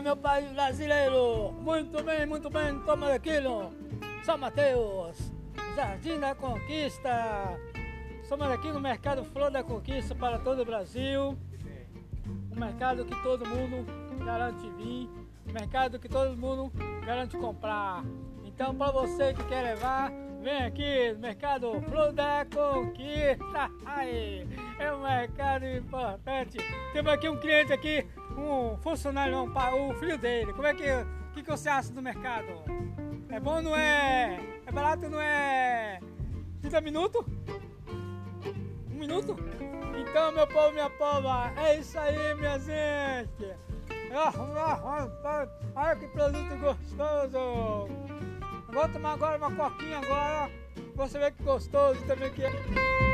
meu país brasileiro. Muito bem, muito bem, toma daquilo. São Mateus, Jardim da Conquista. Estamos aqui no Mercado Flor da Conquista para todo o Brasil. Um mercado que todo mundo garante vir. Um mercado que todo mundo garante comprar. Então, para você que quer levar, vem aqui no Mercado Flor da Conquista. Aí, é um mercado importante. Temos aqui um cliente aqui, um funcionário, o filho dele. Como é que, que, que você acha do mercado? É bom ou não é? É barato ou não é? 30 minutos? Um minuto? Então, meu povo, minha pova, é isso aí, minha gente. Ah, ah, ah, Olha que produto gostoso. Vou tomar agora uma coquinha agora. Você vê que gostoso também que é.